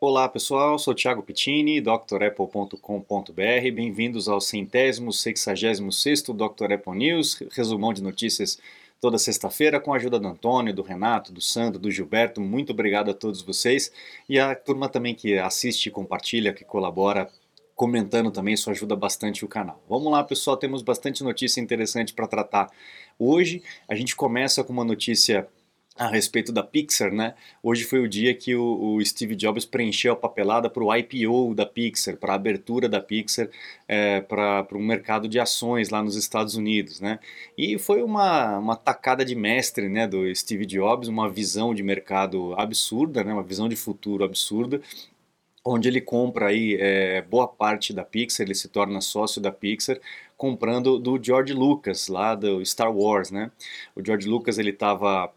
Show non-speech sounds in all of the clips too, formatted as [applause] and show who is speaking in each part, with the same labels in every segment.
Speaker 1: Olá pessoal, sou Thiago Pittini, drapple.com.br. Bem-vindos ao centésimo, sexagésimo sexto Dr. Apple News, resumão de notícias toda sexta-feira com a ajuda do Antônio, do Renato, do Sandro, do Gilberto. Muito obrigado a todos vocês e a turma também que assiste, compartilha, que colabora comentando também, isso ajuda bastante o canal. Vamos lá, pessoal, temos bastante notícia interessante para tratar. Hoje a gente começa com uma notícia a respeito da Pixar, né? Hoje foi o dia que o, o Steve Jobs preencheu a papelada para o IPO da Pixar, para a abertura da Pixar é, para um mercado de ações lá nos Estados Unidos, né? E foi uma, uma tacada de mestre, né, do Steve Jobs, uma visão de mercado absurda, né? Uma visão de futuro absurda onde ele compra aí é, boa parte da Pixar, ele se torna sócio da Pixar, comprando do George Lucas, lá do Star Wars, né? O George Lucas, ele estava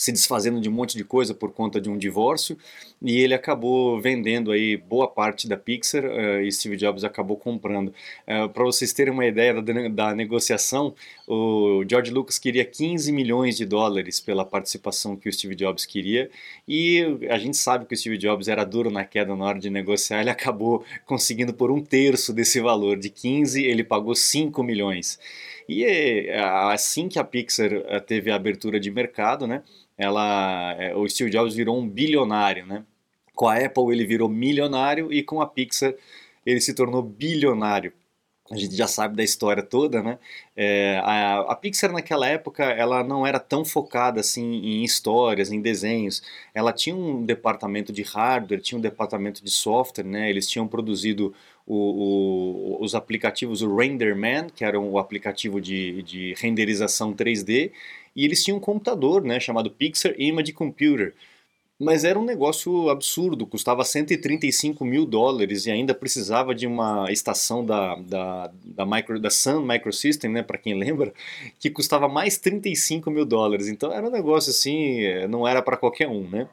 Speaker 1: se desfazendo de um monte de coisa por conta de um divórcio e ele acabou vendendo aí boa parte da Pixar uh, e Steve Jobs acabou comprando. Uh, eh, Para vocês terem uma ideia da, da, negociação, o George Lucas queria 15 milhões de dólares pela participação que o Steve Jobs queria e a gente sabe que o Steve Jobs era duro na queda na hora de negociar, ele acabou conseguindo por um terço desse valor, de 15 ele pagou 5 milhões. E é, assim que a Pixar teve a abertura de mercado, né, ela, é, o Steve Jobs virou um bilionário, né? Com a Apple ele virou milionário e com a Pixar ele se tornou bilionário. A gente já sabe da história toda, né? É, a, a, Pixar naquela época ela não era tão focada assim em histórias, em desenhos. Ela tinha um departamento de hardware, tinha um departamento de software, né? Eles tinham produzido o, o, os aplicativos, o RenderMan, que era o aplicativo de, de renderização 3D, e eles tinham um computador, né, chamado Pixar Image Computer. Mas era um negócio absurdo, custava 135 mil dólares e ainda precisava de uma estação da, da, da, micro, da Sun Microsystem, né, para quem lembra, que custava mais 35 mil dólares. Então era um negócio assim, não era para qualquer um, né?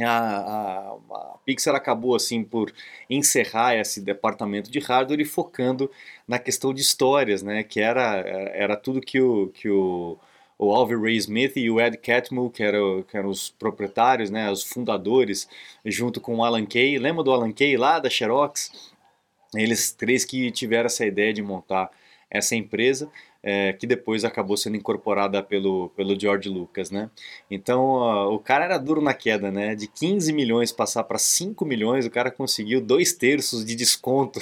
Speaker 1: A, a, a, Pixar acabou assim por encerrar esse departamento de hardware e focando na questão de histórias, né, que era, era tudo que o, que o o Alvin Ray Smith e o Ed Catmull, que, era, que eram os proprietários, né, os fundadores, junto com o Alan Kay. Lembra do Alan Kay lá da Xerox? Eles três que tiveram essa ideia de montar essa empresa é, que depois acabou sendo incorporada pelo, pelo George Lucas, né? Então uh, o cara era duro na queda, né? De 15 milhões passar para 5 milhões, o cara conseguiu dois terços de desconto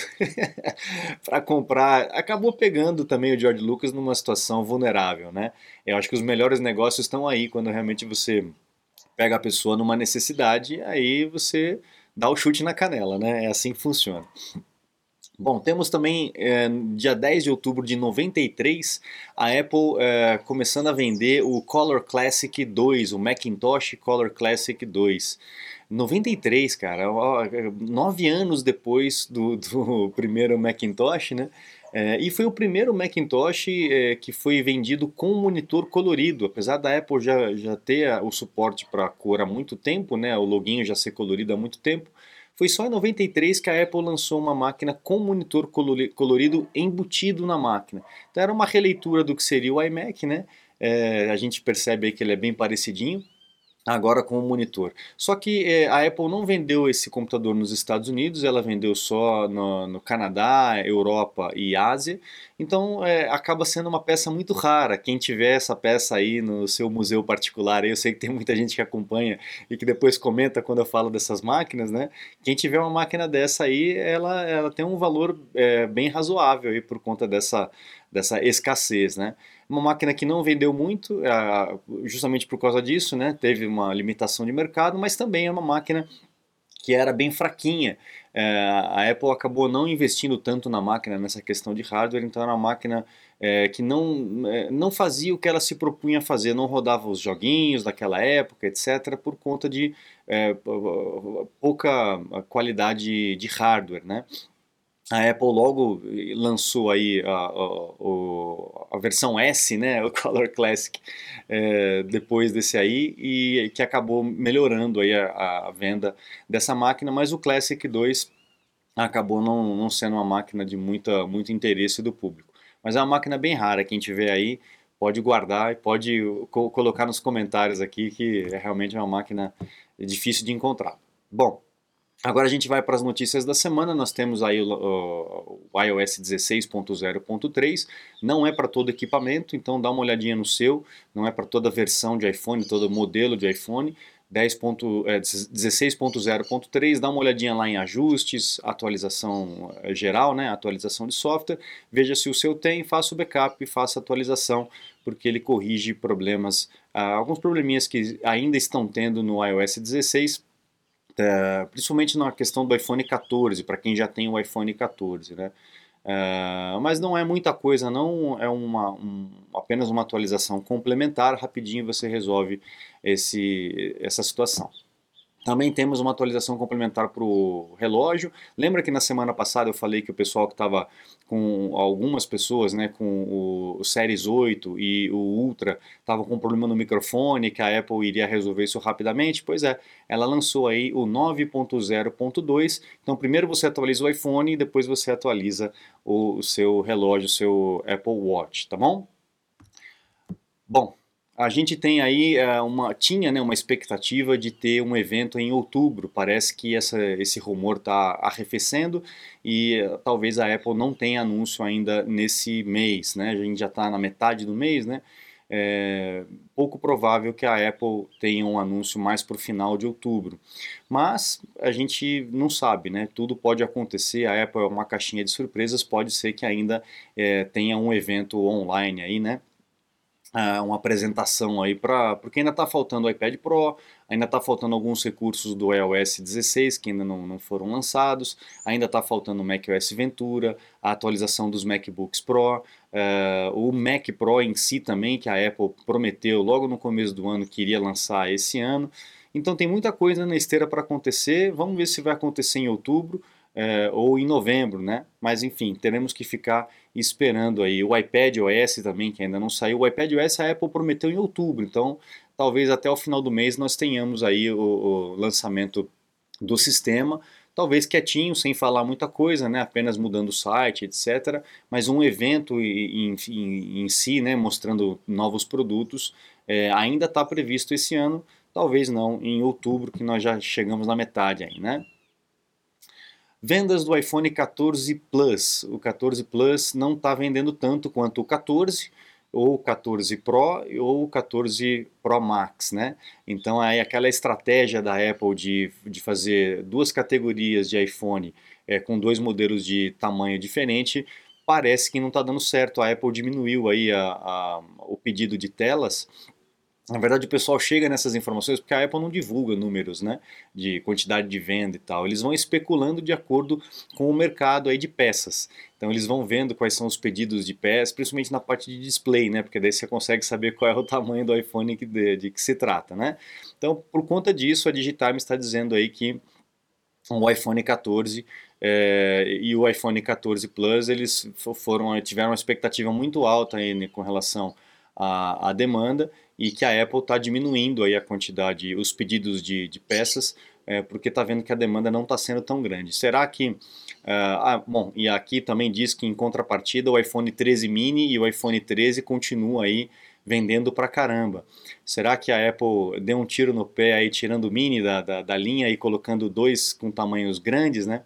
Speaker 1: [laughs] para comprar. Acabou pegando também o George Lucas numa situação vulnerável, né? Eu acho que os melhores negócios estão aí quando realmente você pega a pessoa numa necessidade, aí você dá o chute na canela, né? É assim que funciona. Bom, temos também, é, dia 10 de outubro de 93, a Apple é, começando a vender o Color Classic 2, o Macintosh Color Classic 2. 93, cara, nove anos depois do, do [laughs] primeiro Macintosh, né? É, e foi o primeiro Macintosh é, que foi vendido com monitor colorido, apesar da Apple já, já ter o suporte para cor há muito tempo, né? O loginho já ser colorido há muito tempo. Foi só em 93 que a Apple lançou uma máquina com monitor colorido embutido na máquina. Então era uma releitura do que seria o iMac, né? É, a gente percebe que ele é bem parecidinho, agora com o monitor. Só que é, a Apple não vendeu esse computador nos Estados Unidos, ela vendeu só no, no Canadá, Europa e Ásia, então é, acaba sendo uma peça muito rara. Quem tiver essa peça aí no seu museu particular, eu sei que tem muita gente que acompanha e que depois comenta quando eu falo dessas máquinas, né? Quem tiver uma máquina dessa aí, ela, ela tem um valor é, bem razoável aí por conta dessa, dessa escassez, né? Uma máquina que não vendeu muito, é, justamente por causa disso, né? Teve uma limitação de mercado, mas também é uma máquina que era bem fraquinha. É, a Apple acabou não investindo tanto na máquina nessa questão de hardware, então era uma máquina é, que não, é, não fazia o que ela se propunha a fazer, não rodava os joguinhos daquela época, etc., por conta de é, pouca qualidade de hardware, né? A Apple logo lançou aí a, a, a, versão S, né, [laughs] o Color Classic, é, depois desse aí, e que acabou melhorando aí a, a, venda dessa máquina, mas o Classic 2 acabou não, não sendo uma máquina de muita, muito interesse do público. Mas é uma máquina bem rara, quem tiver aí pode guardar e pode co colocar nos comentários aqui que é realmente uma máquina difícil de encontrar. Bom, Agora a gente vai para as notícias da semana. Nós temos aí o, o iOS 16.0.3. Não é para todo equipamento, então dá uma olhadinha no seu. Não é para toda versão de iPhone, todo modelo de iPhone. 16.0.3, é, dá uma olhadinha lá em ajustes, atualização é, geral, né, atualização de software, veja se o seu tem, faça o backup faça a atualização, porque ele corrige problemas, ah, alguns probleminhas que ainda estão tendo no iOS 16, é, principalmente na questão do iPhone 14, para quem já tem o iPhone 14, né? É, mas não é muita coisa, não é uma, um, apenas uma atualização complementar, rapidinho você resolve esse, essa situação. Também temos uma atualização complementar para o relógio. Lembra que na semana passada eu falei que o pessoal que estava com algumas pessoas, né, com o Series 8 e o Ultra, estavam com problema no microfone, que a Apple iria resolver isso rapidamente. Pois é, ela lançou aí o 9.0.2. Então primeiro você atualiza o iPhone e depois você atualiza o seu relógio, o seu Apple Watch, tá bom? Bom, a gente tem aí uh, uma tinha né, uma expectativa de ter um evento em outubro. Parece que essa, esse rumor está arrefecendo e uh, talvez a Apple não tenha anúncio ainda nesse mês. Né? A gente já está na metade do mês, né? É pouco provável que a Apple tenha um anúncio mais para o final de outubro. Mas a gente não sabe, né? Tudo pode acontecer. A Apple é uma caixinha de surpresas. Pode ser que ainda é, tenha um evento online aí, né? Uh, uma apresentação aí para porque ainda está faltando o iPad Pro, ainda está faltando alguns recursos do iOS 16 que ainda não, não foram lançados, ainda está faltando o macOS Ventura, a atualização dos MacBooks Pro, uh, o Mac Pro em si também que a Apple prometeu logo no começo do ano que iria lançar esse ano. Então tem muita coisa na esteira para acontecer. Vamos ver se vai acontecer em outubro é, ou em novembro, né? Mas enfim, teremos que ficar esperando aí. O iPad OS também, que ainda não saiu. O iPad OS a Apple prometeu em outubro, então talvez até o final do mês nós tenhamos aí o, o lançamento do sistema. Talvez quietinho, sem falar muita coisa, né? apenas mudando o site, etc. Mas um evento em, em, em si, né? mostrando novos produtos, é, ainda está previsto esse ano, talvez não em outubro, que nós já chegamos na metade aí, né? Vendas do iPhone 14 Plus. O 14 Plus não está vendendo tanto quanto o 14 ou o 14 Pro ou o 14 Pro Max, né? Então aí aquela estratégia da Apple de, de fazer duas categorias de iPhone é, com dois modelos de tamanho diferente parece que não está dando certo. A Apple diminuiu aí a, a, o pedido de telas na verdade, o pessoal chega nessas informações porque a Apple não divulga números né, de quantidade de venda e tal. Eles vão especulando de acordo com o mercado aí de peças. Então, eles vão vendo quais são os pedidos de peças, principalmente na parte de display, né, porque daí você consegue saber qual é o [laughs] tamanho do iPhone que, de, de que se trata. Né? Então, por conta disso, a Digitime está dizendo aí que o iPhone 14 é, eh, e o iPhone 14 Plus eles foram tiveram uma expectativa muito alta aí, né, com relação à, à demanda e que a Apple está diminuindo aí a quantidade, os pedidos de, de peças, é, porque está vendo que a demanda não está sendo tão grande. Será que. Uh, ah, bom, e aqui também diz que em contrapartida o iPhone 13 mini e o iPhone 13 continuam aí vendendo pra caramba. Será que a Apple deu um tiro no pé aí, tirando o mini da, da, da linha e colocando dois com tamanhos grandes, né?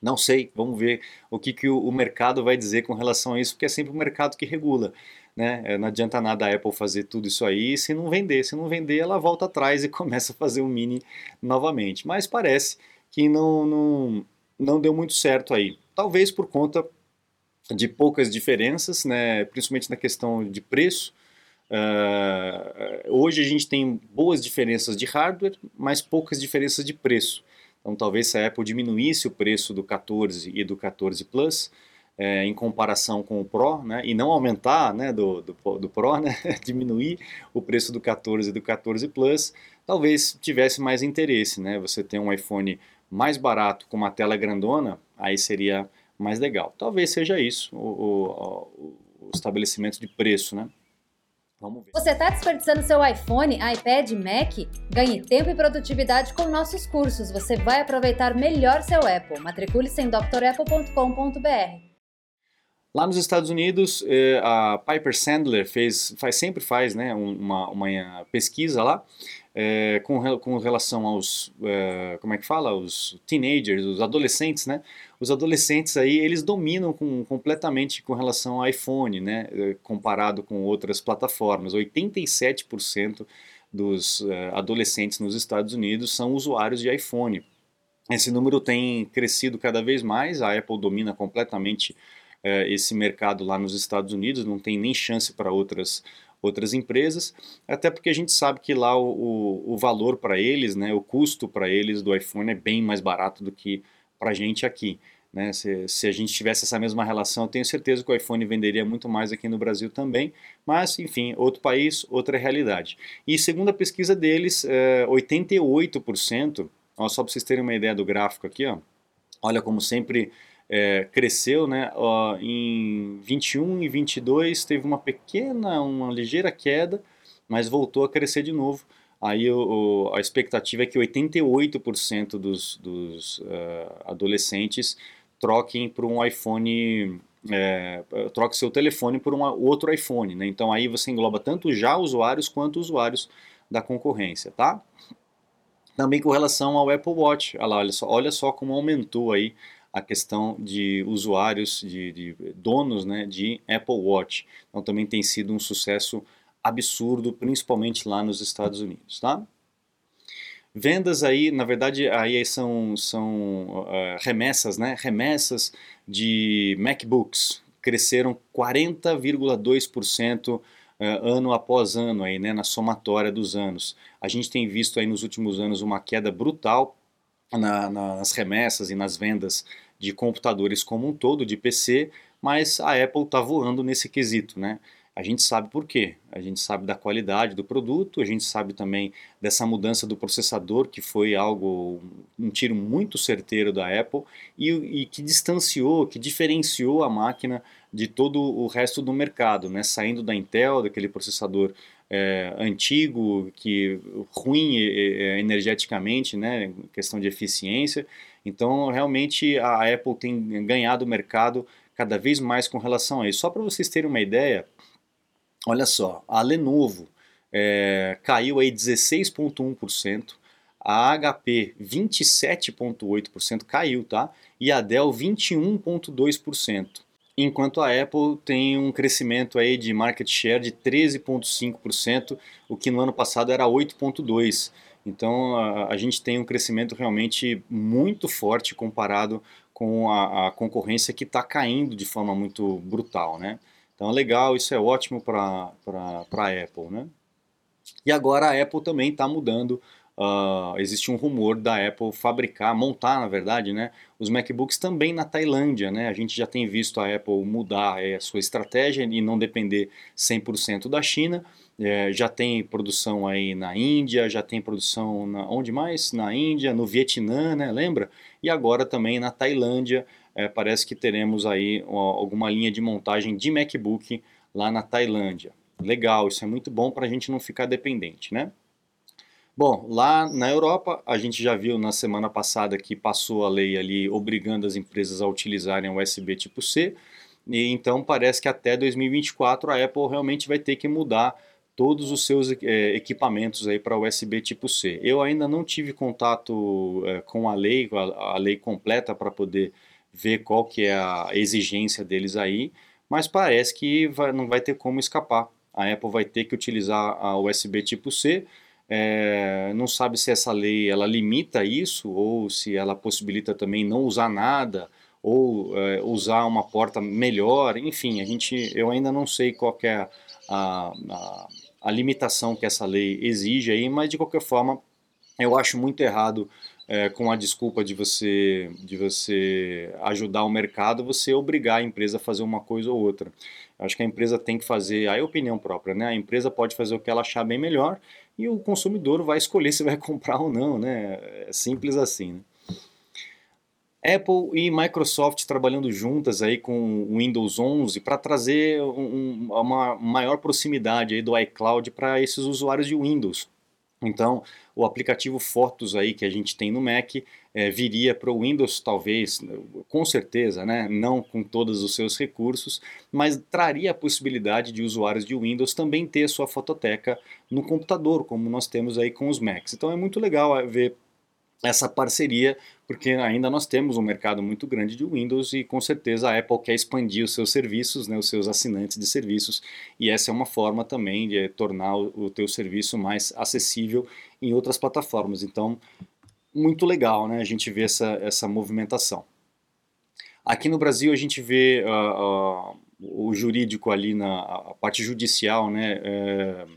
Speaker 1: Não sei, vamos ver o que, que o, o mercado vai dizer com relação a isso, porque é sempre o mercado que regula. Né? É, não adianta nada a Apple fazer tudo isso aí se não vender. Se não vender, ela volta atrás e [laughs] começa a fazer o mini novamente. Mas parece que não, não, não deu muito certo aí. Talvez por conta de poucas diferenças, né? principalmente na questão de preço. Uh, hoje a gente tem boas diferenças de hardware, mas poucas diferenças de preço. Então talvez se a Apple diminuísse o preço do 14 e do 14 Plus, é, em comparação com o Pro, né, e não aumentar né, do, do, do Pro, [laughs] né, diminuir o preço do 14 e do 14 Plus, talvez tivesse mais interesse. Né, você ter um iPhone mais barato com uma tela grandona, aí seria mais legal. Talvez seja isso, o, o, o estabelecimento de preço. Né.
Speaker 2: Vamos ver. Você está desperdiçando seu iPhone, iPad, Mac? Ganhe tempo e produtividade com nossos cursos. Você vai aproveitar melhor seu Apple. Matricule-se em drapple.com.br.
Speaker 1: Lá nos Estados Unidos, eh, a Piper Sandler fez, faz, sempre faz né, uma, uma pesquisa lá é, com, com relação aos, é, como é que fala, os teenagers, os adolescentes, né? Os adolescentes aí, eles dominam com, completamente com relação ao iPhone, né? Comparado com outras plataformas. 87% dos adolescentes nos Estados Unidos são usuários de iPhone. Esse número tem crescido cada vez mais, a Apple domina completamente esse mercado lá nos Estados Unidos, não tem nem chance para outras outras empresas, até porque a gente sabe que lá o, o, o valor para eles, né, o custo para eles do iPhone é bem mais barato do que para a gente aqui. Né? Se, se, a gente tivesse essa mesma relação, eu tenho certeza que o iPhone venderia muito mais aqui no Brasil também, mas enfim, outro país, outra realidade. E segundo a pesquisa deles, é, 88%, ó, só para vocês terem uma ideia do gráfico aqui, ó, olha como sempre é, cresceu, né? Ó, em 21 e 22 teve uma pequena, uma ligeira queda, mas voltou a crescer de novo. Aí o, a expectativa é que 88% dos, dos uh, adolescentes troquem por um iPhone, é, troque seu telefone por um outro iPhone, né? Então aí você engloba tanto já usuários quanto usuários da concorrência, tá? Também com relação ao Apple Watch, olha, olha, só, olha só como aumentou aí a questão de usuários, de, de donos né, de Apple Watch. Então também tem sido um sucesso absurdo, principalmente lá nos Estados Unidos, tá? Vendas aí, na verdade, aí são, são uh, remessas, né? Remessas de MacBooks cresceram 40,2% uh, ano após ano aí, né? Na somatória dos anos. A gente tem visto aí nos últimos anos uma queda brutal na, nas remessas e nas vendas de computadores como um todo, de PC, mas a Apple está voando nesse quesito, né? A gente sabe por quê. A gente sabe da qualidade do produto, a gente sabe também dessa mudança do processador, que foi algo, um tiro muito certeiro da Apple e, e que distanciou, que diferenciou a máquina de todo o resto do mercado, né? saindo da Intel, daquele processador é, antigo, que ruim é, energeticamente, né, questão de eficiência. Então, realmente, a Apple tem ganhado o mercado cada vez mais com relação a isso. Só para vocês terem uma ideia, olha só, a Lenovo é, caiu aí 16,1%, a HP 27,8% caiu, tá? E a Dell 21,2% enquanto a Apple tem um crescimento aí de market share de 13,5%, o que no ano passado era 8,2%. Então a, a, gente tem um crescimento realmente muito forte comparado com a, a concorrência que está caindo de forma muito brutal, né? Então é legal, isso é ótimo para a Apple, né? E agora a Apple também está mudando Uh, existe um rumor da Apple fabricar, montar na verdade, né, os MacBooks também na Tailândia. Né? A gente já tem visto a Apple mudar é, a sua estratégia e não depender 100% da China. É, já tem produção aí na Índia, já tem produção na, onde mais? Na Índia, no Vietnã, né? lembra? E agora também na Tailândia. É, parece que teremos aí alguma linha de montagem de MacBook lá na Tailândia. Legal, isso é muito bom para a gente não ficar dependente, né? Bom, lá na Europa, a gente já viu na semana passada que passou a lei ali obrigando as empresas a utilizarem USB tipo C, e então parece que até 2024 a Apple realmente vai ter que mudar todos os seus é, equipamentos aí para USB tipo C. Eu ainda não tive contato é, com a lei, a, a lei completa para poder ver qual que é a exigência deles aí, mas parece que vai, não vai ter como escapar. A Apple vai ter que utilizar a USB tipo C, é, não sabe se essa lei ela limita isso ou se ela possibilita também não usar nada ou é, usar uma porta melhor, enfim, a gente, eu ainda não sei qual é a, a, a, limitação que essa lei exige aí, mas de qualquer forma eu acho muito errado é, com a desculpa de você, de você ajudar o mercado, você obrigar a empresa a fazer uma coisa ou outra. Acho que a empresa tem que fazer, a opinião própria, né? A empresa pode fazer o que ela achar bem melhor e o consumidor vai escolher se vai [laughs] comprar ou não, né? É simples assim. Né? Apple e Microsoft trabalhando juntas aí com o Windows 11 para trazer um, uma maior proximidade aí do iCloud para esses usuários de Windows. Então, o aplicativo Fotos aí que a gente tem no Mac é, viria para o Windows, talvez, com certeza, né? não com todos os seus recursos, mas traria a possibilidade de usuários de Windows também ter sua fototeca no computador, como nós temos aí com os Macs. Então é muito legal é, ver essa parceria, porque ainda nós temos um mercado muito grande de Windows e com certeza a Apple quer expandir os seus serviços, né, os seus assinantes de serviços, e essa é uma forma também de tornar o, teu serviço mais acessível em outras plataformas. Então, muito legal né, a gente ver essa, essa movimentação. Aqui no Brasil a gente vê uh, uh, o jurídico ali na a parte judicial, né, uh,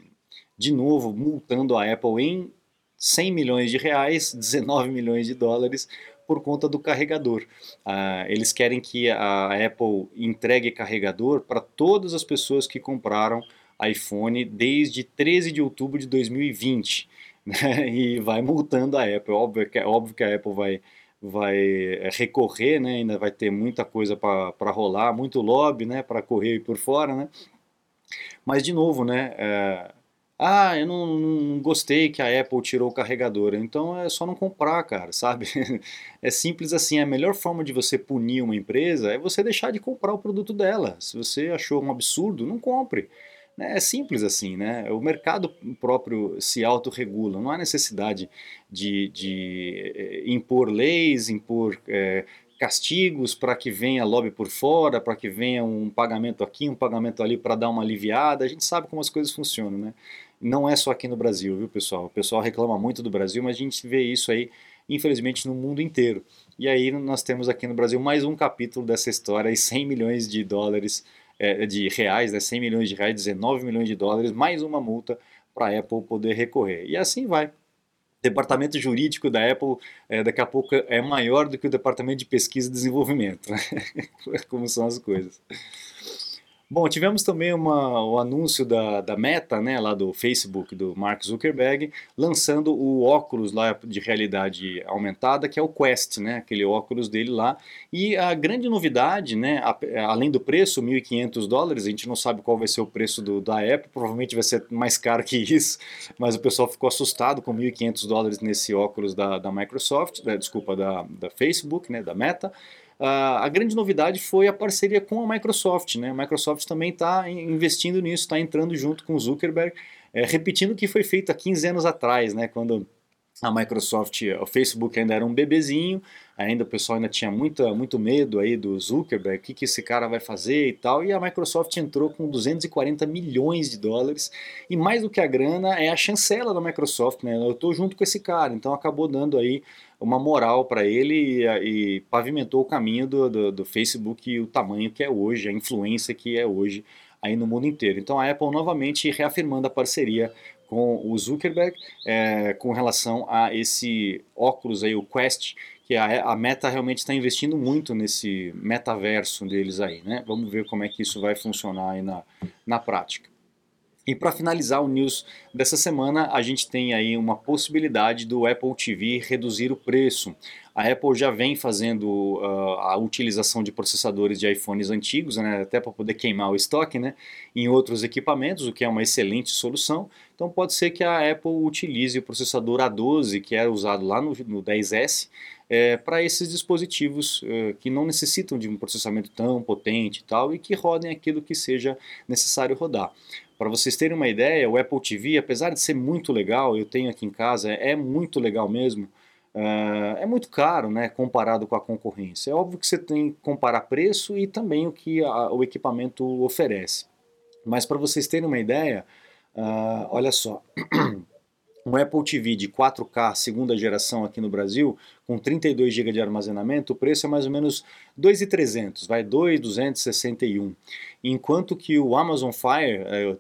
Speaker 1: de novo multando a Apple em 100 milhões de reais, 19 milhões de dólares por conta do carregador. Uh, eles querem que a Apple entregue carregador para todas as pessoas que compraram iPhone desde 13 de outubro de 2020 [laughs] né? e vai multando a Apple. Óbvio que, óbvio que a Apple vai, vai é, recorrer, né? ainda vai ter muita coisa para rolar, muito lobby né? para correr por fora. Né? Mas, de novo, né? É, ah, eu não, não, gostei que a Apple tirou o carregador. Então é só não comprar, cara, [laughs] sabe? É simples assim. A melhor forma de você punir uma empresa é você deixar de comprar o produto dela. Se você achou um absurdo, não compre. Né? É simples assim, né? O mercado próprio se autorregula. Não há necessidade de, de eh, impor leis, impor é, castigos para que venha lobby por fora, para que venha um pagamento aqui, um pagamento ali para dar uma aliviada. A gente sabe como as coisas funcionam, né? Não é só aqui no Brasil, viu, pessoal? O pessoal reclama muito do Brasil, mas a gente vê isso aí, infelizmente, no mundo inteiro. E aí nós temos aqui no Brasil mais um capítulo dessa história, e 100 milhões de dólares, é, de reais, né, 100 milhões de reais, 19 milhões de dólares, mais uma multa para a Apple poder recorrer. E assim vai. O departamento jurídico da Apple é, daqui a pouco é maior do que o departamento de pesquisa e desenvolvimento. Né? [laughs] Como são as coisas. Bom, tivemos também uma, o anúncio da, da Meta, né, lá do Facebook, do Mark Zuckerberg, lançando o óculos lá de realidade aumentada, que é o Quest, né, aquele óculos dele lá. E a grande novidade, né, a, além do preço, 1.500 dólares, a gente não sabe qual vai ser o preço do, da Apple, provavelmente vai ser mais caro que isso, mas o pessoal ficou assustado com 1.500 dólares nesse óculos da, da Microsoft, da, desculpa, da, da Facebook, né, da Meta a grande novidade foi a parceria com a Microsoft. Né? A Microsoft também está investindo nisso, está entrando junto com o Zuckerberg, é, repetindo o que foi feito há 15 anos atrás, né? quando a Microsoft, o Facebook ainda era um bebezinho, ainda o pessoal ainda tinha muita, muito medo aí do Zuckerberg, o que, que esse cara vai fazer e tal, e a Microsoft entrou com 240 milhões de dólares, e mais do que a grana é a chancela da Microsoft, né? Eu estou junto com esse cara, então acabou dando aí uma moral para ele e, e, pavimentou o caminho do, do, do Facebook e o tamanho que é hoje, a influência que é hoje aí no mundo inteiro. Então a Apple novamente reafirmando a parceria com o Zuckerberg é, com relação a esse óculos aí, o Quest, que a, a Meta realmente está investindo muito nesse metaverso deles aí, né? Vamos ver como é que isso vai funcionar aí na, na prática. E para finalizar o news dessa semana, a gente tem aí uma possibilidade do Apple TV reduzir o preço. A Apple já vem fazendo uh, a utilização de processadores de iPhones antigos, né, até para poder queimar o estoque, né, em outros equipamentos, o que é uma excelente solução. Então pode ser que a Apple utilize o processador A12, que era usado lá no, no 10S, é, para esses dispositivos uh, que não necessitam de um processamento tão potente e tal, e que rodem aquilo que seja necessário rodar. Para vocês terem uma ideia, o Apple TV, apesar de ser muito legal, eu tenho aqui em casa, é muito legal mesmo, uh, é muito caro né, comparado com a concorrência. É óbvio que você tem que comparar preço e também o que a, o equipamento oferece. Mas para vocês terem uma ideia, uh, olha só, [clears throat] um Apple TV de 4K segunda geração aqui no Brasil, com 32 GB de armazenamento, o preço é mais ou menos 2.300, vai 2.261. Enquanto que o Amazon Fire é,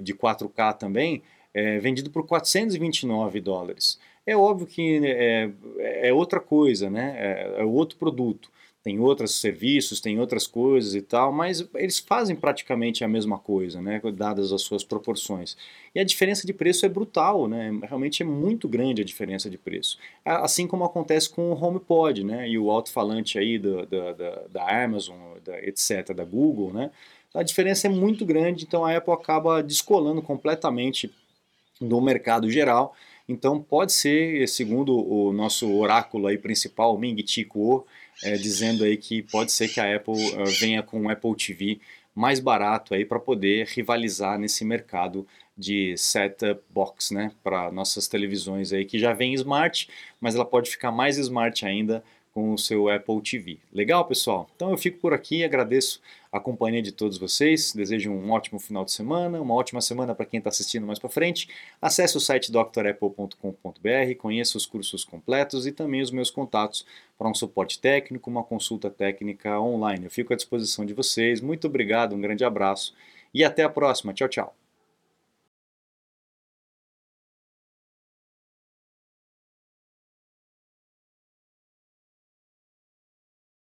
Speaker 1: de 4K também é vendido por 429 dólares. É óbvio que é, é outra coisa, né? é, é outro produto tem outros serviços, tem outras coisas e tal, mas eles fazem praticamente a mesma coisa, né, dadas as suas proporções. E a diferença de preço é brutal, né, realmente é muito grande a diferença de preço. Assim como acontece com o HomePod, né, e o alto-falante aí do, da, da Amazon, da, etc., da Google, né, a diferença é muito grande, então a Apple acaba descolando completamente do mercado geral Então pode ser, segundo o nosso oráculo aí principal, Ming Chi Kuo, é, dizendo aí que pode ser que a Apple uh, venha com o Apple TV mais barato aí para poder rivalizar nesse mercado de set-up box, né, para nossas televisões aí que já vem smart, mas ela pode ficar mais smart ainda com o seu Apple TV. Legal, pessoal? Então eu fico por aqui, agradeço a companhia de todos vocês, desejo um ótimo final de semana, uma ótima semana para quem está assistindo mais para frente. Acesse o site drapple.com.br, conheça os cursos completos e também os meus contatos para um suporte técnico, uma consulta técnica online. Eu fico à disposição de vocês. Muito obrigado, um grande abraço e até a próxima. Tchau, tchau.